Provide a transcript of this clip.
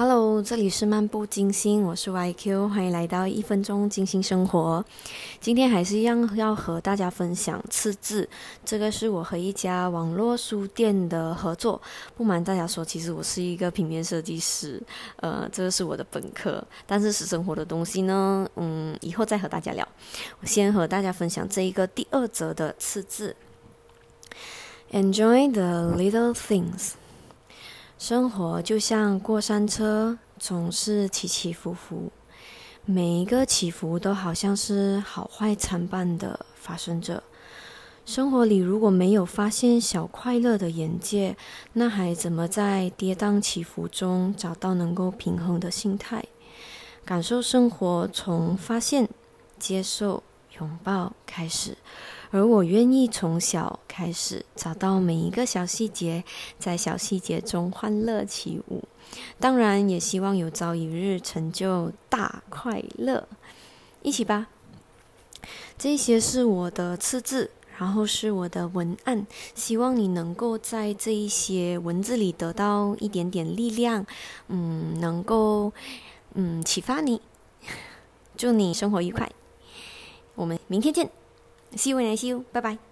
Hello，这里是漫步金星，我是 YQ，欢迎来到一分钟金星生活。今天还是一样要和大家分享次字，这个是我和一家网络书店的合作。不瞒大家说，其实我是一个平面设计师，呃，这个是我的本科。但是私生活的东西呢，嗯，以后再和大家聊。我先和大家分享这一个第二则的次字，Enjoy the little things。生活就像过山车，总是起起伏伏，每一个起伏都好像是好坏参半的发生着。生活里如果没有发现小快乐的眼界，那还怎么在跌宕起伏中找到能够平衡的心态？感受生活从发现、接受、拥抱开始。而我愿意从小开始找到每一个小细节，在小细节中欢乐起舞。当然，也希望有朝一日成就大快乐。一起吧！这些是我的次字，然后是我的文案。希望你能够在这一些文字里得到一点点力量，嗯，能够嗯启发你。祝你生活愉快！我们明天见。See you when I see you. 拜拜